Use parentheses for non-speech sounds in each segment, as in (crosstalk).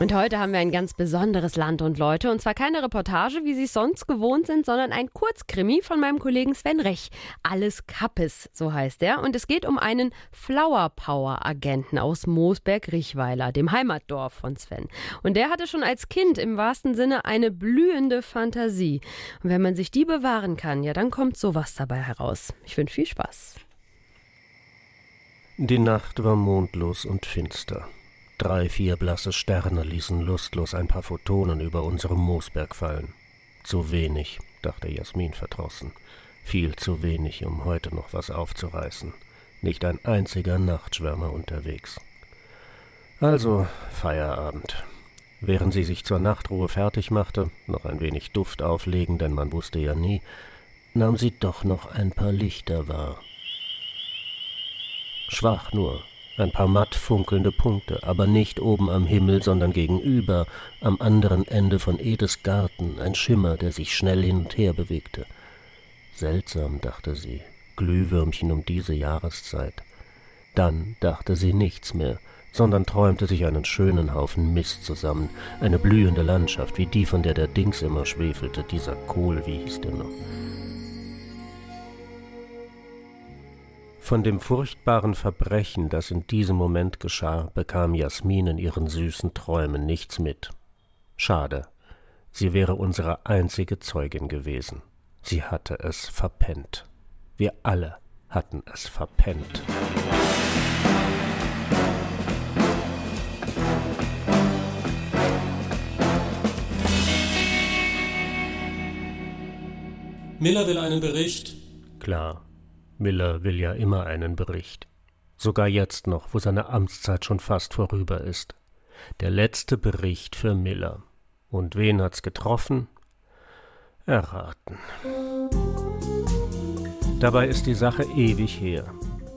Und heute haben wir ein ganz besonderes Land und Leute. Und zwar keine Reportage, wie Sie es sonst gewohnt sind, sondern ein Kurzkrimi von meinem Kollegen Sven Rech. Alles Kappes, so heißt er. Und es geht um einen Flower Power Agenten aus Moosberg-Richweiler, dem Heimatdorf von Sven. Und der hatte schon als Kind im wahrsten Sinne eine blühende Fantasie. Und wenn man sich die bewahren kann, ja, dann kommt sowas dabei heraus. Ich wünsche viel Spaß. Die Nacht war mondlos und finster. Drei, vier blasse Sterne ließen lustlos ein paar Photonen über unserem Moosberg fallen. Zu wenig, dachte Jasmin verdrossen. Viel zu wenig, um heute noch was aufzureißen. Nicht ein einziger Nachtschwärmer unterwegs. Also Feierabend. Während sie sich zur Nachtruhe fertig machte, noch ein wenig Duft auflegen, denn man wusste ja nie, nahm sie doch noch ein paar Lichter wahr. Schwach nur, ein paar matt funkelnde Punkte, aber nicht oben am Himmel, sondern gegenüber, am anderen Ende von Edes Garten, ein Schimmer, der sich schnell hin und her bewegte. Seltsam, dachte sie, Glühwürmchen um diese Jahreszeit. Dann dachte sie nichts mehr, sondern träumte sich einen schönen Haufen Mist zusammen, eine blühende Landschaft, wie die, von der der Dings immer schwefelte, dieser Kohl, wie hieß der noch? Von dem furchtbaren Verbrechen, das in diesem Moment geschah, bekam Jasmin in ihren süßen Träumen nichts mit. Schade, sie wäre unsere einzige Zeugin gewesen. Sie hatte es verpennt. Wir alle hatten es verpennt. Miller will einen Bericht. Klar, Miller will ja immer einen Bericht. Sogar jetzt noch, wo seine Amtszeit schon fast vorüber ist. Der letzte Bericht für Miller. Und wen hat's getroffen? Erraten. Dabei ist die Sache ewig her.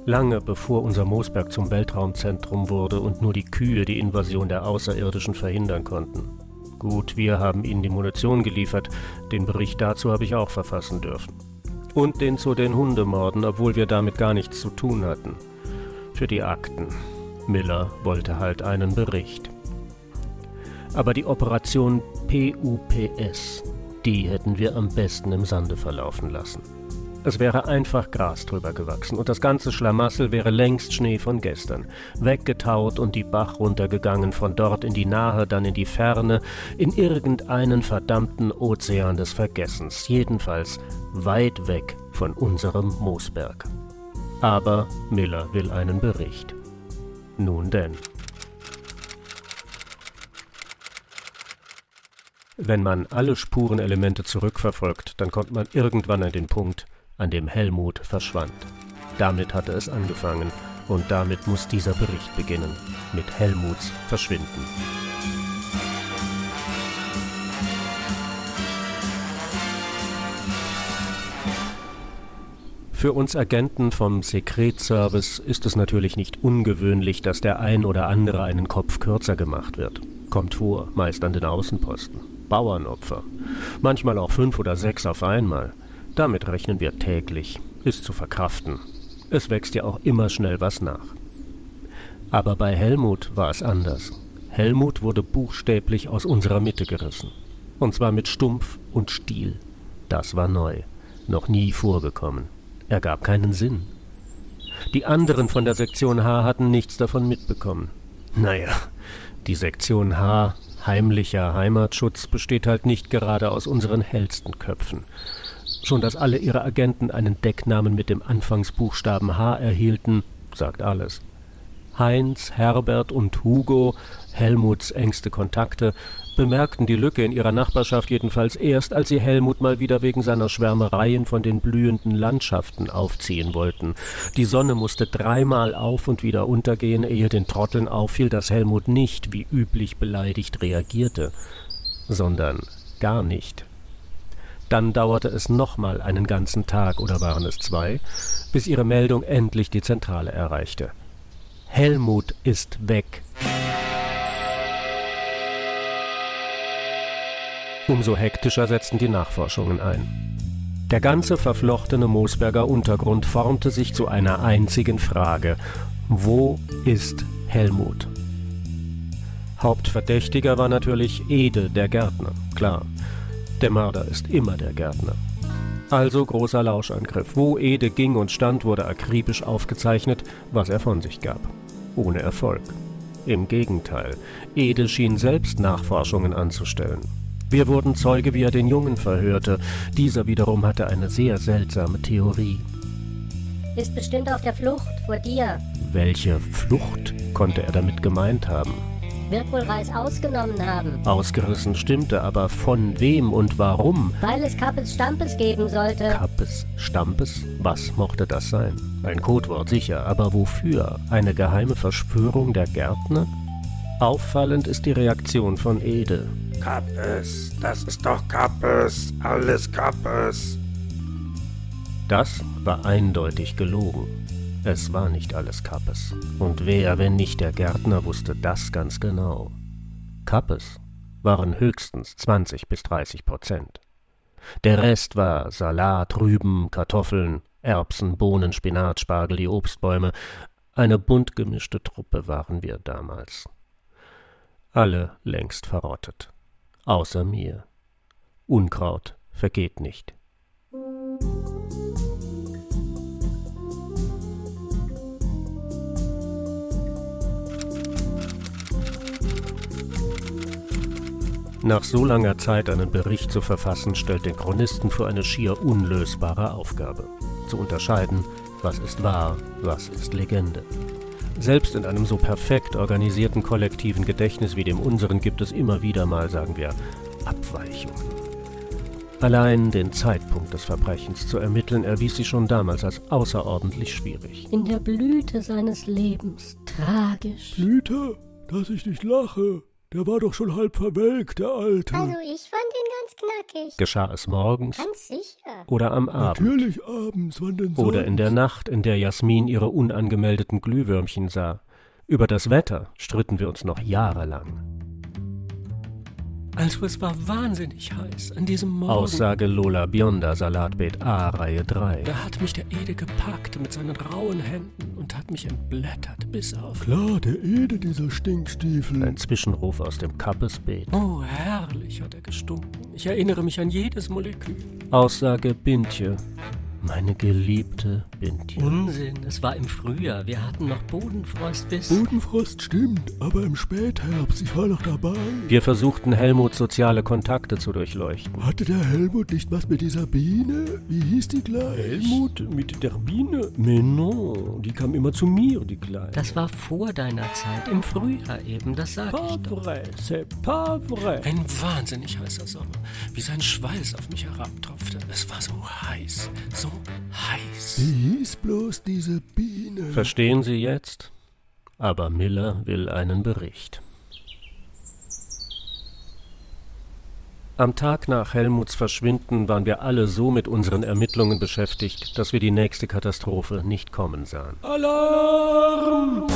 Lange bevor unser Moosberg zum Weltraumzentrum wurde und nur die Kühe die Invasion der Außerirdischen verhindern konnten. Gut, wir haben ihnen die Munition geliefert, den Bericht dazu habe ich auch verfassen dürfen. Und den zu den Hundemorden, obwohl wir damit gar nichts zu tun hatten. Für die Akten. Miller wollte halt einen Bericht. Aber die Operation PUPS, die hätten wir am besten im Sande verlaufen lassen. Es wäre einfach Gras drüber gewachsen und das ganze Schlamassel wäre längst Schnee von gestern. Weggetaut und die Bach runtergegangen, von dort in die Nahe, dann in die Ferne, in irgendeinen verdammten Ozean des Vergessens, jedenfalls weit weg von unserem Moosberg. Aber Miller will einen Bericht. Nun denn. Wenn man alle Spurenelemente zurückverfolgt, dann kommt man irgendwann an den Punkt, an dem Helmut verschwand. Damit hatte es angefangen und damit muss dieser Bericht beginnen, mit Helmuts Verschwinden. Für uns Agenten vom Sekretservice ist es natürlich nicht ungewöhnlich, dass der ein oder andere einen Kopf kürzer gemacht wird. Kommt vor, meist an den Außenposten. Bauernopfer. Manchmal auch fünf oder sechs auf einmal. Damit rechnen wir täglich. Ist zu verkraften. Es wächst ja auch immer schnell was nach. Aber bei Helmut war es anders. Helmut wurde buchstäblich aus unserer Mitte gerissen. Und zwar mit Stumpf und Stiel. Das war neu. Noch nie vorgekommen. Er gab keinen Sinn. Die anderen von der Sektion H hatten nichts davon mitbekommen. Naja, die Sektion H, heimlicher Heimatschutz, besteht halt nicht gerade aus unseren hellsten Köpfen. Schon dass alle ihre Agenten einen Decknamen mit dem Anfangsbuchstaben H erhielten, sagt alles. Heinz, Herbert und Hugo, Helmuts engste Kontakte, bemerkten die Lücke in ihrer Nachbarschaft jedenfalls erst, als sie Helmut mal wieder wegen seiner Schwärmereien von den blühenden Landschaften aufziehen wollten. Die Sonne musste dreimal auf und wieder untergehen, ehe den Trotteln auffiel, dass Helmut nicht, wie üblich beleidigt, reagierte, sondern gar nicht. Dann dauerte es nochmal einen ganzen Tag, oder waren es zwei, bis ihre Meldung endlich die Zentrale erreichte. Helmut ist weg. Umso hektischer setzten die Nachforschungen ein. Der ganze verflochtene Moosberger Untergrund formte sich zu einer einzigen Frage. Wo ist Helmut? Hauptverdächtiger war natürlich Ede, der Gärtner. Klar, der Mörder ist immer der Gärtner. Also großer Lauschangriff. Wo Ede ging und stand, wurde akribisch aufgezeichnet, was er von sich gab. Ohne Erfolg. Im Gegenteil, Ede schien selbst Nachforschungen anzustellen. Wir wurden Zeuge, wie er den Jungen verhörte. Dieser wiederum hatte eine sehr seltsame Theorie. Ist bestimmt auf der Flucht vor dir. Welche Flucht konnte er damit gemeint haben? Wird wohl Reis ausgenommen haben. Ausgerissen stimmte, aber von wem und warum? Weil es Kappes Stampes geben sollte. Kappes Stampes? Was mochte das sein? Ein Codewort sicher, aber wofür? Eine geheime Verschwörung der Gärtner? Auffallend ist die Reaktion von Ede. Kappes, das ist doch Kappes, alles Kappes. Das war eindeutig gelogen. Es war nicht alles Kappes. Und wer, wenn nicht der Gärtner, wusste das ganz genau. Kappes waren höchstens 20 bis 30 Prozent. Der Rest war Salat, Rüben, Kartoffeln, Erbsen, Bohnen, Spinat, Spargel, die Obstbäume. Eine bunt gemischte Truppe waren wir damals. Alle längst verrottet. Außer mir. Unkraut vergeht nicht. Nach so langer Zeit einen Bericht zu verfassen, stellt den Chronisten vor eine schier unlösbare Aufgabe. Zu unterscheiden, was ist wahr, was ist Legende. Selbst in einem so perfekt organisierten kollektiven Gedächtnis wie dem unseren gibt es immer wieder mal, sagen wir, Abweichungen. Allein den Zeitpunkt des Verbrechens zu ermitteln, erwies sich schon damals als außerordentlich schwierig. In der Blüte seines Lebens. Tragisch. Blüte, dass ich nicht lache. Der war doch schon halb verwelkt, der Alte. Also ich fand ihn ganz knackig. Geschah es morgens Ganz sicher. oder am Abend Natürlich abends, wann denn sonst? oder in der Nacht, in der Jasmin ihre unangemeldeten Glühwürmchen sah. Über das Wetter stritten wir uns noch jahrelang. Also es war wahnsinnig heiß an diesem Morgen. Aussage Lola Bionda, Salatbeet A, Reihe 3. Da hat mich der Ede gepackt mit seinen rauen Händen und hat mich entblättert bis auf. Klar, der Ede, dieser Stinkstiefel. Ein Zwischenruf aus dem Kappesbeet. Oh, herrlich hat er gestunken. Ich erinnere mich an jedes Molekül. Aussage Bintje. Meine geliebte Bintje. Unsinn, es war im Frühjahr. Wir hatten noch Bodenfrost bis. Bodenfrost stimmt, aber im Spätherbst, ich war noch dabei. Wir versuchten Helmuts soziale Kontakte zu durchleuchten. Hatte der Helmut nicht was mit dieser Biene? Wie hieß die gleich? Helmut mit der Biene? Mais non, die kam immer zu mir, die Kleine. Das war vor deiner Zeit, im Frühjahr eben, das sag pas ich doch. vrai, c'est pas vrai. Ein wahnsinnig heißer Sommer, wie sein Schweiß auf mich herabtropfte. Es war so heiß, so heiß. Wie hieß bloß diese Biene? Verstehen Sie jetzt? Aber Miller will einen Bericht. Am Tag nach Helmuts Verschwinden waren wir alle so mit unseren Ermittlungen beschäftigt, dass wir die nächste Katastrophe nicht kommen sahen. Alarm!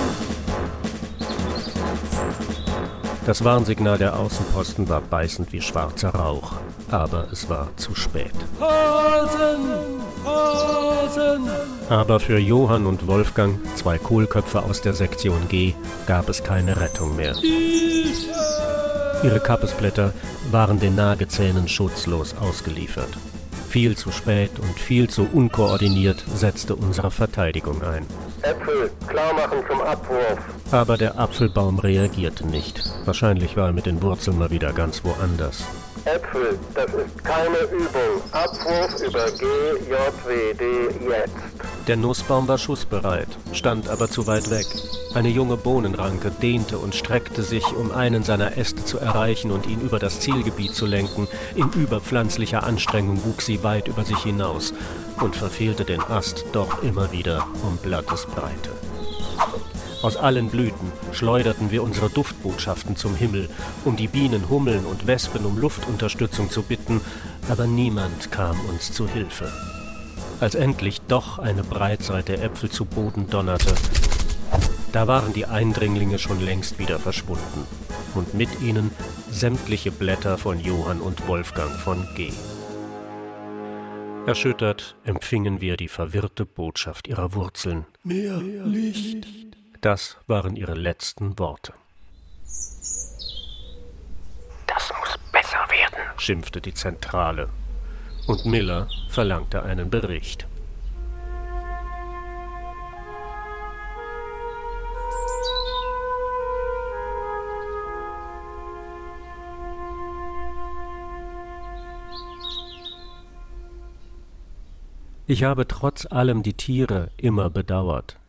Das Warnsignal der Außenposten war beißend wie schwarzer Rauch, aber es war zu spät. Hasen! Hasen! Aber für Johann und Wolfgang, zwei Kohlköpfe aus der Sektion G, gab es keine Rettung mehr. Ihre Kappesblätter waren den Nagezähnen schutzlos ausgeliefert. Viel zu spät und viel zu unkoordiniert setzte unsere Verteidigung ein. Äpfel, klar machen zum Abwurf. Aber der Apfelbaum reagierte nicht. Wahrscheinlich war er mit den Wurzeln mal wieder ganz woanders. Äpfel, das ist keine Übung. Abwurf über GJWD jetzt. Der Nussbaum war schussbereit, stand aber zu weit weg. Eine junge Bohnenranke dehnte und streckte sich, um einen seiner Äste zu erreichen und ihn über das Zielgebiet zu lenken. In überpflanzlicher Anstrengung wuchs sie weit über sich hinaus und verfehlte den Ast doch immer wieder um Blattesbreite. Aus allen Blüten schleuderten wir unsere Duftbotschaften zum Himmel, um die Bienen, Hummeln und Wespen um Luftunterstützung zu bitten, aber niemand kam uns zu Hilfe. Als endlich doch eine Breitseite Äpfel zu Boden donnerte, da waren die Eindringlinge schon längst wieder verschwunden und mit ihnen sämtliche Blätter von Johann und Wolfgang von G. Erschüttert empfingen wir die verwirrte Botschaft ihrer Wurzeln. Mehr Licht. Das waren ihre letzten Worte. Das muss besser werden, schimpfte die Zentrale. Und Miller verlangte einen Bericht. Ich habe trotz allem die Tiere immer bedauert.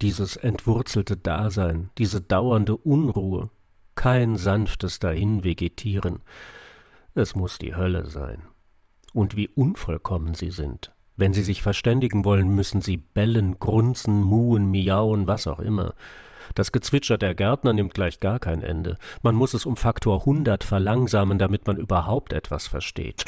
Dieses entwurzelte Dasein, diese dauernde Unruhe, kein sanftes Dahinvegetieren. Es muss die Hölle sein. Und wie unvollkommen sie sind. Wenn sie sich verständigen wollen, müssen sie bellen, grunzen, muhen, miauen, was auch immer. Das Gezwitscher der Gärtner nimmt gleich gar kein Ende. Man muss es um Faktor hundert verlangsamen, damit man überhaupt etwas versteht.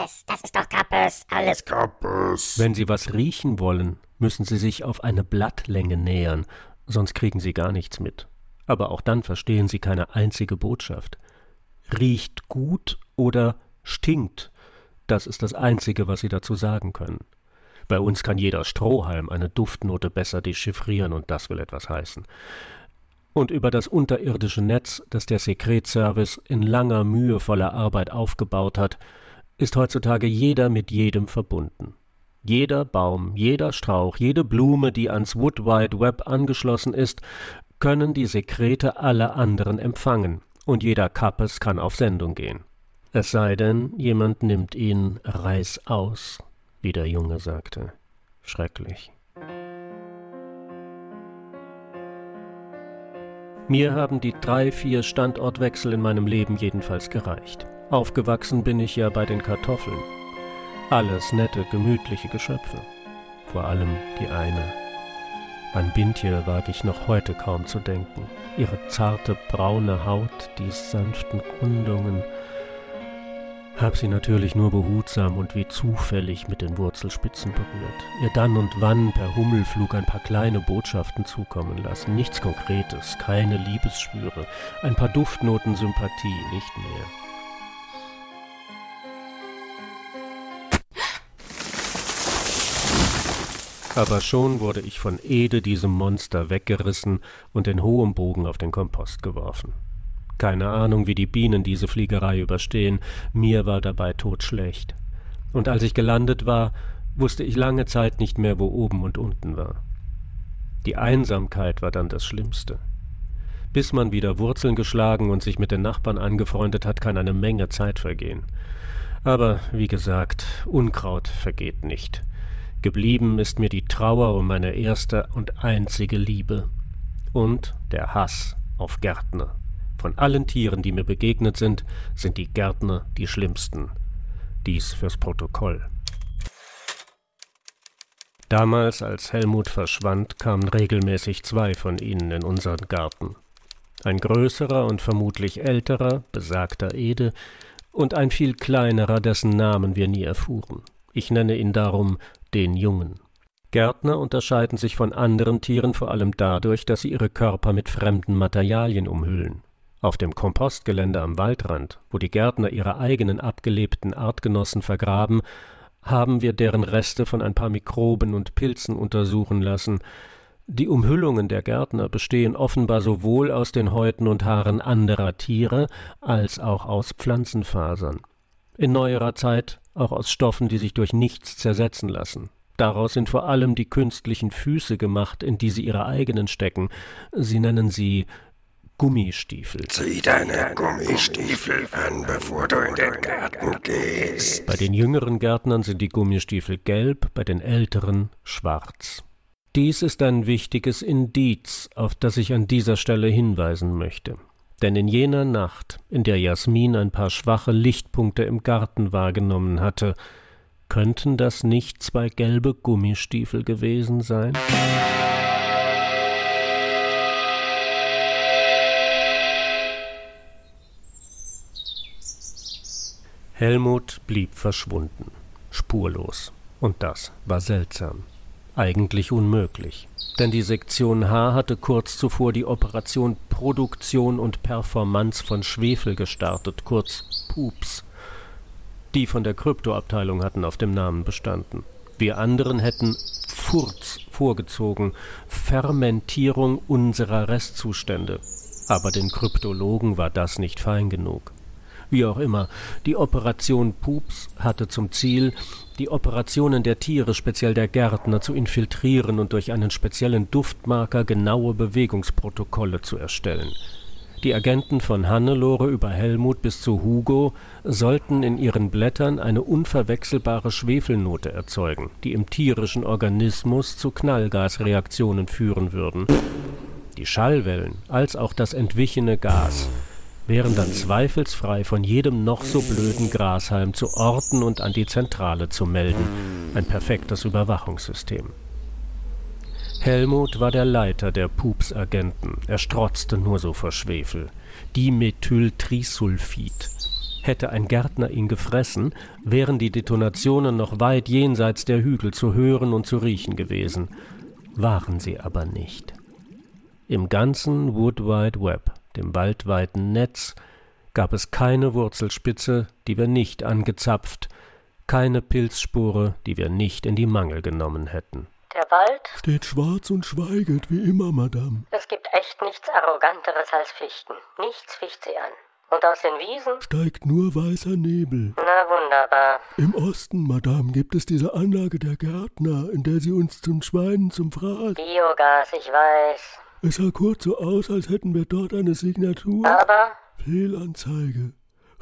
Kappes, das ist doch Kappes, alles Kappes. Wenn Sie was riechen wollen, müssen Sie sich auf eine Blattlänge nähern, sonst kriegen Sie gar nichts mit. Aber auch dann verstehen Sie keine einzige Botschaft. Riecht gut oder stinkt, das ist das Einzige, was Sie dazu sagen können. Bei uns kann jeder Strohhalm eine Duftnote besser dechiffrieren, und das will etwas heißen. Und über das unterirdische Netz, das der Sekretservice in langer, mühevoller Arbeit aufgebaut hat, ist heutzutage jeder mit jedem verbunden. Jeder Baum, jeder Strauch, jede Blume, die ans Wood Wide Web angeschlossen ist, können die Sekrete aller anderen empfangen, und jeder Kappes kann auf Sendung gehen. Es sei denn, jemand nimmt ihn Reiß aus, wie der Junge sagte. Schrecklich. Mir haben die drei, vier Standortwechsel in meinem Leben jedenfalls gereicht. Aufgewachsen bin ich ja bei den Kartoffeln. Alles nette, gemütliche Geschöpfe. Vor allem die eine. An Bintje wage ich noch heute kaum zu denken. Ihre zarte, braune Haut, die sanften Rundungen. Hab sie natürlich nur behutsam und wie zufällig mit den Wurzelspitzen berührt. Ihr dann und wann per Hummelflug ein paar kleine Botschaften zukommen lassen. Nichts Konkretes, keine Liebesschwüre, ein paar Duftnoten Sympathie, nicht mehr. Aber schon wurde ich von Ede, diesem Monster, weggerissen und in hohem Bogen auf den Kompost geworfen. Keine Ahnung, wie die Bienen diese Fliegerei überstehen, mir war dabei todschlecht. Und als ich gelandet war, wusste ich lange Zeit nicht mehr, wo oben und unten war. Die Einsamkeit war dann das Schlimmste. Bis man wieder Wurzeln geschlagen und sich mit den Nachbarn angefreundet hat, kann eine Menge Zeit vergehen. Aber wie gesagt, Unkraut vergeht nicht. Geblieben ist mir die Trauer um meine erste und einzige Liebe und der Hass auf Gärtner. Von allen Tieren, die mir begegnet sind, sind die Gärtner die schlimmsten. Dies fürs Protokoll. Damals, als Helmut verschwand, kamen regelmäßig zwei von ihnen in unseren Garten. Ein größerer und vermutlich älterer, besagter Ede, und ein viel kleinerer, dessen Namen wir nie erfuhren. Ich nenne ihn darum den Jungen. Gärtner unterscheiden sich von anderen Tieren vor allem dadurch, dass sie ihre Körper mit fremden Materialien umhüllen. Auf dem Kompostgelände am Waldrand, wo die Gärtner ihre eigenen abgelebten Artgenossen vergraben, haben wir deren Reste von ein paar Mikroben und Pilzen untersuchen lassen. Die Umhüllungen der Gärtner bestehen offenbar sowohl aus den Häuten und Haaren anderer Tiere als auch aus Pflanzenfasern. In neuerer Zeit auch aus Stoffen, die sich durch nichts zersetzen lassen. Daraus sind vor allem die künstlichen Füße gemacht, in die sie ihre eigenen stecken. Sie nennen sie Gummistiefel. Zieh deine Gummistiefel an, bevor du in den Garten gehst. Bei den jüngeren Gärtnern sind die Gummistiefel gelb, bei den älteren schwarz. Dies ist ein wichtiges Indiz, auf das ich an dieser Stelle hinweisen möchte. Denn in jener Nacht, in der Jasmin ein paar schwache Lichtpunkte im Garten wahrgenommen hatte, könnten das nicht zwei gelbe Gummistiefel gewesen sein? Helmut blieb verschwunden, spurlos, und das war seltsam, eigentlich unmöglich denn die Sektion H hatte kurz zuvor die Operation Produktion und Performance von Schwefel gestartet, kurz PUPS. Die von der Kryptoabteilung hatten auf dem Namen bestanden. Wir anderen hätten Furz vorgezogen, Fermentierung unserer Restzustände. Aber den Kryptologen war das nicht fein genug. Wie auch immer, die Operation Pups hatte zum Ziel, die Operationen der Tiere, speziell der Gärtner, zu infiltrieren und durch einen speziellen Duftmarker genaue Bewegungsprotokolle zu erstellen. Die Agenten von Hannelore über Helmut bis zu Hugo sollten in ihren Blättern eine unverwechselbare Schwefelnote erzeugen, die im tierischen Organismus zu Knallgasreaktionen führen würden. Die Schallwellen als auch das entwichene Gas wären dann zweifelsfrei von jedem noch so blöden Grashalm zu orten und an die Zentrale zu melden. Ein perfektes Überwachungssystem. Helmut war der Leiter der Pups-Agenten. Er strotzte nur so vor Schwefel. Dimethyltrisulfid. Hätte ein Gärtner ihn gefressen, wären die Detonationen noch weit jenseits der Hügel zu hören und zu riechen gewesen. Waren sie aber nicht. Im ganzen Wood Wide Web, dem waldweiten Netz, gab es keine Wurzelspitze, die wir nicht angezapft, keine Pilzspure, die wir nicht in die Mangel genommen hätten. Der Wald steht schwarz und schweiget wie immer, Madame. Es gibt echt nichts Arroganteres als Fichten. Nichts ficht sie an. Und aus den Wiesen steigt nur weißer Nebel. Na wunderbar. Im Osten, Madame, gibt es diese Anlage der Gärtner, in der sie uns zum Schweinen zum Fraß. Biogas, ich weiß. Es sah kurz so aus, als hätten wir dort eine Signatur. Aber Fehlanzeige.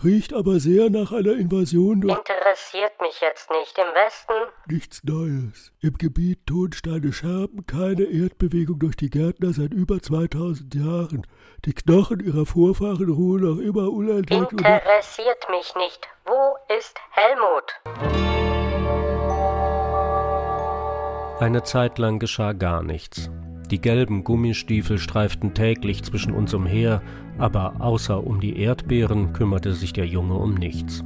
Riecht aber sehr nach einer Invasion durch. Interessiert mich jetzt nicht. Im Westen? Nichts Neues. Im Gebiet Tonsteine Scherben keine Erdbewegung durch die Gärtner seit über 2000 Jahren. Die Knochen ihrer Vorfahren ruhen noch immer unentdeckt. Interessiert mich nicht. Wo ist Helmut? Eine Zeit lang geschah gar nichts. Die gelben Gummistiefel streiften täglich zwischen uns umher, aber außer um die Erdbeeren kümmerte sich der Junge um nichts.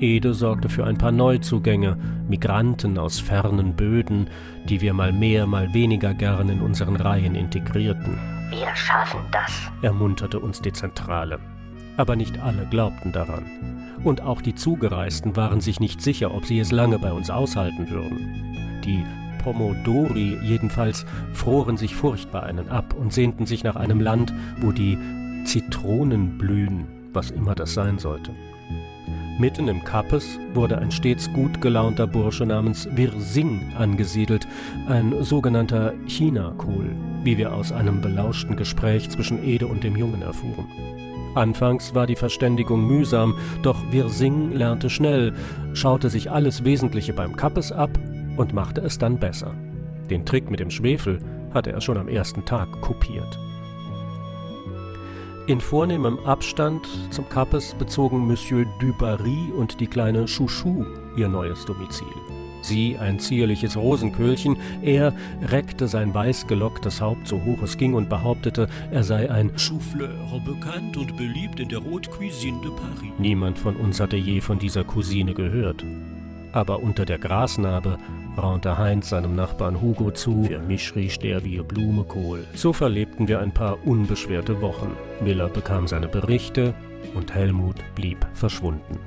Ede sorgte für ein paar Neuzugänge, Migranten aus fernen Böden, die wir mal mehr, mal weniger gern in unseren Reihen integrierten. Wir schaffen das, ermunterte uns die Zentrale. Aber nicht alle glaubten daran. Und auch die Zugereisten waren sich nicht sicher, ob sie es lange bei uns aushalten würden. Die Pomodori jedenfalls froren sich furchtbar einen ab und sehnten sich nach einem Land, wo die Zitronen blühen, was immer das sein sollte. Mitten im Kappes wurde ein stets gut gelaunter Bursche namens Wirsing angesiedelt, ein sogenannter Chinakohl, wie wir aus einem belauschten Gespräch zwischen Ede und dem Jungen erfuhren. Anfangs war die Verständigung mühsam, doch Wirsing lernte schnell, schaute sich alles Wesentliche beim Kappes ab und machte es dann besser. Den Trick mit dem Schwefel hatte er schon am ersten Tag kopiert. In vornehmem Abstand zum Kappes bezogen Monsieur Dubarry und die kleine Chouchou ihr neues Domizil. Sie ein zierliches Rosenköhlchen, er reckte sein weiß gelocktes Haupt so hoch es ging und behauptete, er sei ein Souffleur, bekannt und beliebt in der Haute Cuisine de Paris. Niemand von uns hatte je von dieser Cousine gehört. Aber unter der Grasnarbe raunte Heinz seinem Nachbarn Hugo zu, für mich riecht der wie Blumekohl. So verlebten wir ein paar unbeschwerte Wochen. Miller bekam seine Berichte und Helmut blieb verschwunden.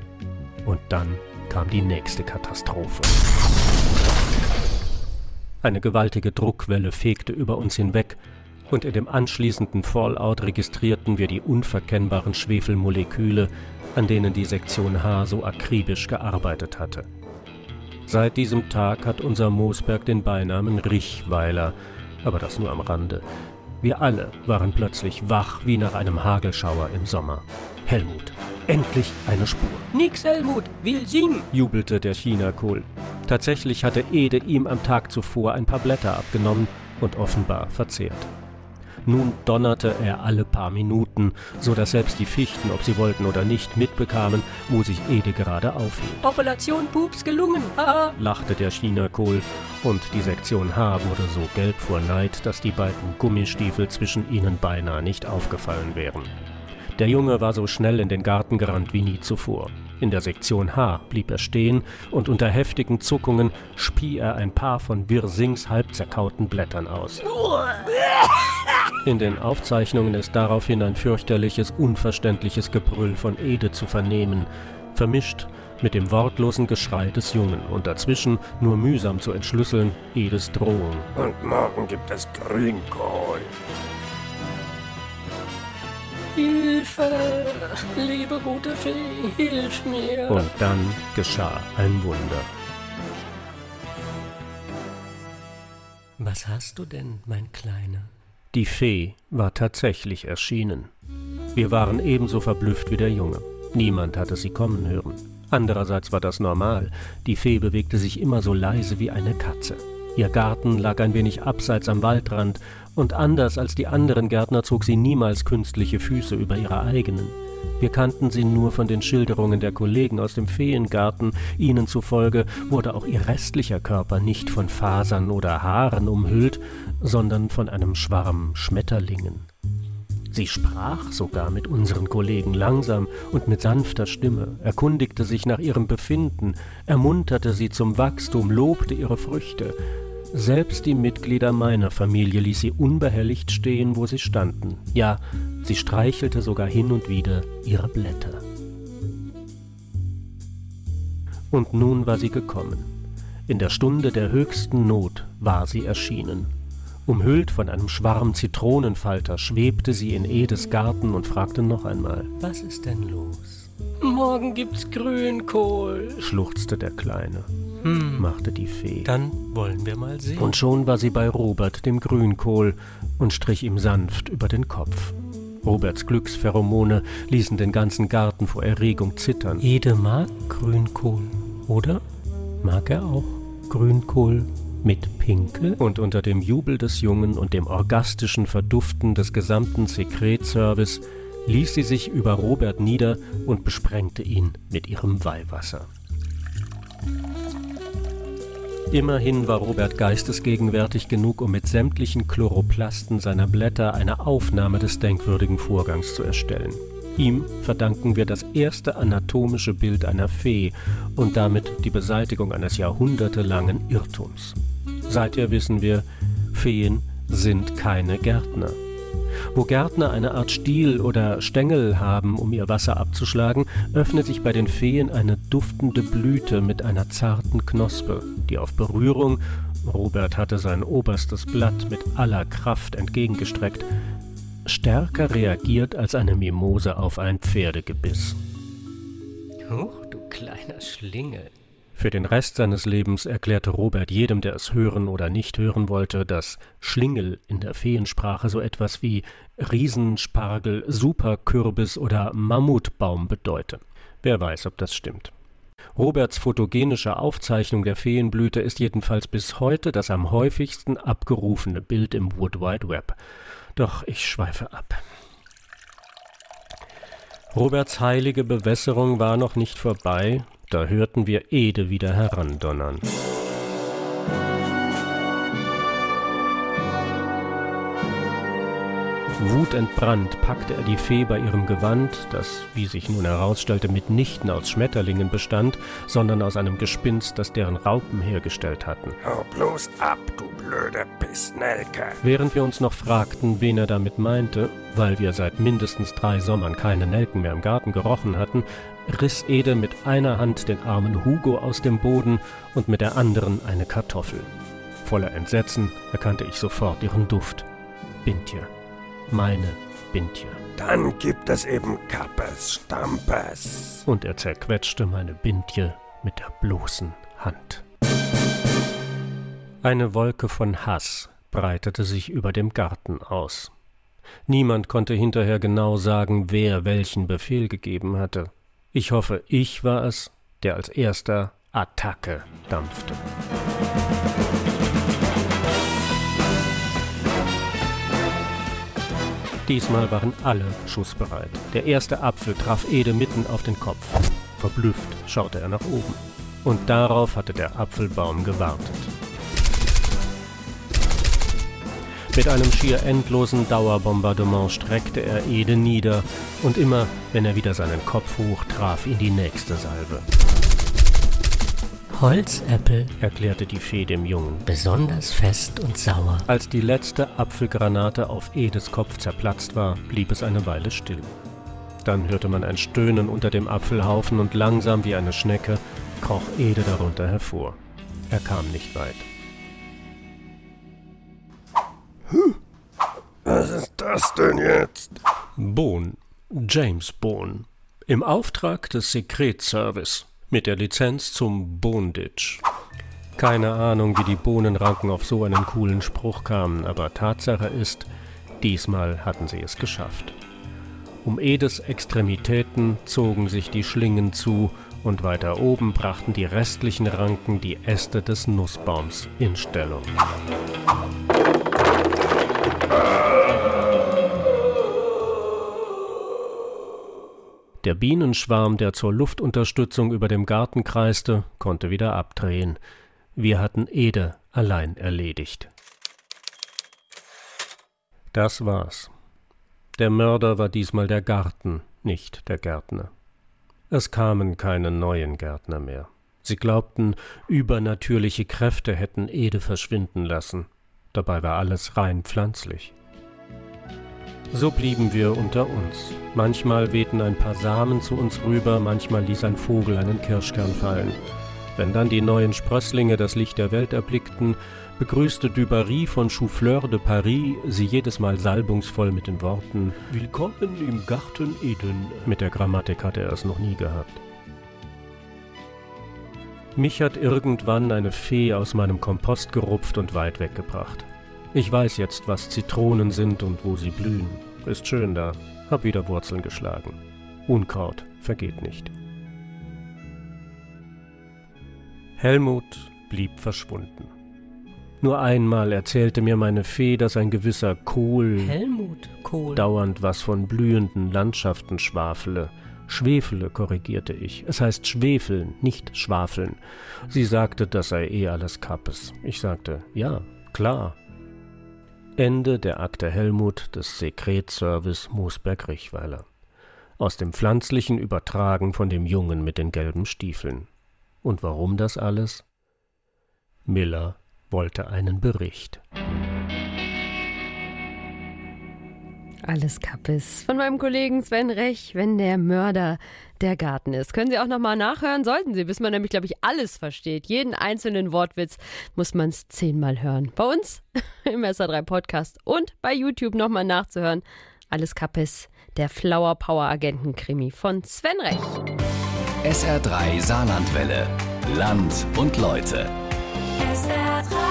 Und dann kam die nächste Katastrophe. Eine gewaltige Druckwelle fegte über uns hinweg, und in dem anschließenden Fallout registrierten wir die unverkennbaren Schwefelmoleküle, an denen die Sektion H so akribisch gearbeitet hatte. Seit diesem Tag hat unser Moosberg den Beinamen Richweiler, aber das nur am Rande. Wir alle waren plötzlich wach wie nach einem Hagelschauer im Sommer. Helmut, endlich eine Spur. Nix, Helmut, will singen, jubelte der Chinakohl. Tatsächlich hatte Ede ihm am Tag zuvor ein paar Blätter abgenommen und offenbar verzehrt. Nun donnerte er alle paar Minuten, so dass selbst die Fichten, ob sie wollten oder nicht, mitbekamen, wo sich Ede gerade aufhielt. Operation Pups gelungen, haha, lachte der Chinakohl, und die Sektion H wurde so gelb vor Neid, dass die beiden Gummistiefel zwischen ihnen beinahe nicht aufgefallen wären. Der Junge war so schnell in den Garten gerannt wie nie zuvor. In der Sektion H blieb er stehen und unter heftigen Zuckungen spie er ein paar von Wirsings halb zerkauten Blättern aus. (laughs) In den Aufzeichnungen ist daraufhin ein fürchterliches, unverständliches Gebrüll von Ede zu vernehmen, vermischt mit dem wortlosen Geschrei des Jungen und dazwischen nur mühsam zu entschlüsseln Edes Drohung. Und morgen gibt es Grünkohl. Hilfe! Liebe gute Fee, hilf mir! Und dann geschah ein Wunder. Was hast du denn, mein Kleiner? Die Fee war tatsächlich erschienen. Wir waren ebenso verblüfft wie der Junge. Niemand hatte sie kommen hören. Andererseits war das normal. Die Fee bewegte sich immer so leise wie eine Katze. Ihr Garten lag ein wenig abseits am Waldrand, und anders als die anderen Gärtner zog sie niemals künstliche Füße über ihre eigenen. Wir kannten sie nur von den Schilderungen der Kollegen aus dem Feengarten, ihnen zufolge wurde auch ihr restlicher Körper nicht von Fasern oder Haaren umhüllt, sondern von einem Schwarm Schmetterlingen. Sie sprach sogar mit unseren Kollegen langsam und mit sanfter Stimme, erkundigte sich nach ihrem Befinden, ermunterte sie zum Wachstum, lobte ihre Früchte. Selbst die Mitglieder meiner Familie ließ sie unbehelligt stehen, wo sie standen. Ja, sie streichelte sogar hin und wieder ihre Blätter. Und nun war sie gekommen. In der Stunde der höchsten Not war sie erschienen. Umhüllt von einem Schwarm Zitronenfalter schwebte sie in Edes Garten und fragte noch einmal: Was ist denn los? Morgen gibt's Grünkohl, schluchzte der Kleine. Hm, machte die Fee. Dann wollen wir mal sehen. Und schon war sie bei Robert, dem Grünkohl, und strich ihm sanft über den Kopf. Roberts Glückspheromone ließen den ganzen Garten vor Erregung zittern. Ede mag Grünkohl, oder? Mag er auch Grünkohl mit Pinkel? Und unter dem Jubel des Jungen und dem orgastischen Verduften des gesamten Sekretservice ließ sie sich über Robert nieder und besprengte ihn mit ihrem Weihwasser. Immerhin war Robert geistesgegenwärtig genug, um mit sämtlichen Chloroplasten seiner Blätter eine Aufnahme des denkwürdigen Vorgangs zu erstellen. Ihm verdanken wir das erste anatomische Bild einer Fee und damit die Beseitigung eines jahrhundertelangen Irrtums. Seither wissen wir, Feen sind keine Gärtner. Wo Gärtner eine Art Stiel oder Stängel haben, um ihr Wasser abzuschlagen, öffnet sich bei den Feen eine duftende Blüte mit einer zarten Knospe, die auf Berührung Robert hatte sein oberstes Blatt mit aller Kraft entgegengestreckt, stärker reagiert als eine Mimose auf ein Pferdegebiss. Huch, du kleiner Schlingel. Für den Rest seines Lebens erklärte Robert jedem, der es hören oder nicht hören wollte, dass Schlingel in der Feensprache so etwas wie Riesenspargel, Superkürbis oder Mammutbaum bedeute. Wer weiß, ob das stimmt. Roberts fotogenische Aufzeichnung der Feenblüte ist jedenfalls bis heute das am häufigsten abgerufene Bild im Wood Wide Web. Doch ich schweife ab. Roberts heilige Bewässerung war noch nicht vorbei, da hörten wir Ede wieder herandonnern. Wutentbrannt packte er die Fee bei ihrem Gewand, das, wie sich nun herausstellte, mitnichten aus Schmetterlingen bestand, sondern aus einem Gespinst, das deren Raupen hergestellt hatten. Hau bloß ab, du blöde Pissnelke. Während wir uns noch fragten, wen er damit meinte, weil wir seit mindestens drei Sommern keine Nelken mehr im Garten gerochen hatten, riss Ede mit einer Hand den armen Hugo aus dem Boden und mit der anderen eine Kartoffel. Voller Entsetzen erkannte ich sofort ihren Duft. Bintje. Meine Bintje. Dann gibt es eben Kappes, Stampes. Und er zerquetschte meine Bintje mit der bloßen Hand. Eine Wolke von Hass breitete sich über dem Garten aus. Niemand konnte hinterher genau sagen, wer welchen Befehl gegeben hatte. Ich hoffe, ich war es, der als erster Attacke dampfte. Diesmal waren alle schussbereit. Der erste Apfel traf Ede mitten auf den Kopf. Verblüfft schaute er nach oben. Und darauf hatte der Apfelbaum gewartet. Mit einem schier endlosen Dauerbombardement streckte er Ede nieder, und immer, wenn er wieder seinen Kopf hoch, traf ihn die nächste Salve. Holzäpfel, erklärte die Fee dem Jungen. Besonders fest und sauer. Als die letzte Apfelgranate auf Edes Kopf zerplatzt war, blieb es eine Weile still. Dann hörte man ein Stöhnen unter dem Apfelhaufen und langsam wie eine Schnecke kroch Ede darunter hervor. Er kam nicht weit. Was ist das denn jetzt? Bohn, James Bohn, im Auftrag des Sekretservice mit der Lizenz zum Bonditch. Keine Ahnung, wie die Bohnenranken auf so einen coolen Spruch kamen, aber Tatsache ist, diesmal hatten sie es geschafft. Um Edes Extremitäten zogen sich die Schlingen zu und weiter oben brachten die restlichen Ranken die Äste des Nussbaums in Stellung. Der Bienenschwarm, der zur Luftunterstützung über dem Garten kreiste, konnte wieder abdrehen. Wir hatten Ede allein erledigt. Das war's. Der Mörder war diesmal der Garten, nicht der Gärtner. Es kamen keine neuen Gärtner mehr. Sie glaubten, übernatürliche Kräfte hätten Ede verschwinden lassen. Dabei war alles rein pflanzlich. So blieben wir unter uns. Manchmal wehten ein paar Samen zu uns rüber, manchmal ließ ein Vogel einen Kirschkern fallen. Wenn dann die neuen Sprösslinge das Licht der Welt erblickten, begrüßte Dubarry von Choufleur de Paris sie jedes Mal salbungsvoll mit den Worten Willkommen im Garten Eden. Mit der Grammatik hatte er es noch nie gehabt. Mich hat irgendwann eine Fee aus meinem Kompost gerupft und weit weggebracht. Ich weiß jetzt, was Zitronen sind und wo sie blühen. Ist schön da. Hab wieder Wurzeln geschlagen. Unkraut vergeht nicht. Helmut blieb verschwunden. Nur einmal erzählte mir meine Fee, dass ein gewisser Kohl Helmut Kohl dauernd was von blühenden Landschaften schwafele. Schwefele, korrigierte ich. Es heißt schwefeln, nicht schwafeln. Sie sagte, das sei eh alles Kappes. Ich sagte, ja, klar, Ende der Akte Helmut des Sekretservice Moosberg-Richweiler. Aus dem Pflanzlichen übertragen von dem Jungen mit den gelben Stiefeln. Und warum das alles? Miller wollte einen Bericht. Alles Kappes. Von meinem Kollegen Sven Rech, wenn der Mörder der Garten ist. Können Sie auch nochmal nachhören? Sollten Sie, bis man nämlich, glaube ich, alles versteht. Jeden einzelnen Wortwitz muss man es zehnmal hören. Bei uns (laughs) im SA3 Podcast und bei YouTube nochmal nachzuhören. Alles Kappes, der Flower Power Agenten-Krimi von Sven Rech. SR3 Saarlandwelle. Land und Leute. SR3.